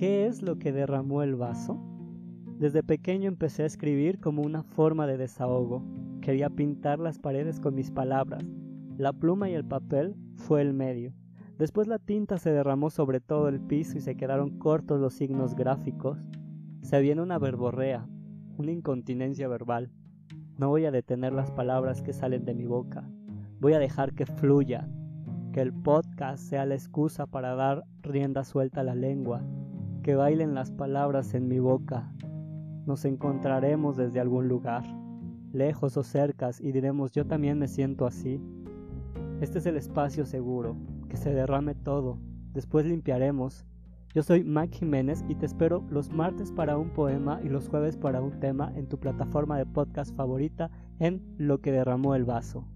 ¿Qué es lo que derramó el vaso? Desde pequeño empecé a escribir como una forma de desahogo. Quería pintar las paredes con mis palabras. La pluma y el papel fue el medio. Después la tinta se derramó sobre todo el piso y se quedaron cortos los signos gráficos. Se viene una verborrea, una incontinencia verbal. No voy a detener las palabras que salen de mi boca. Voy a dejar que fluyan. Que el podcast sea la excusa para dar rienda suelta a la lengua que bailen las palabras en mi boca. Nos encontraremos desde algún lugar, lejos o cercas, y diremos yo también me siento así. Este es el espacio seguro, que se derrame todo, después limpiaremos. Yo soy Mike Jiménez y te espero los martes para un poema y los jueves para un tema en tu plataforma de podcast favorita en Lo que derramó el vaso.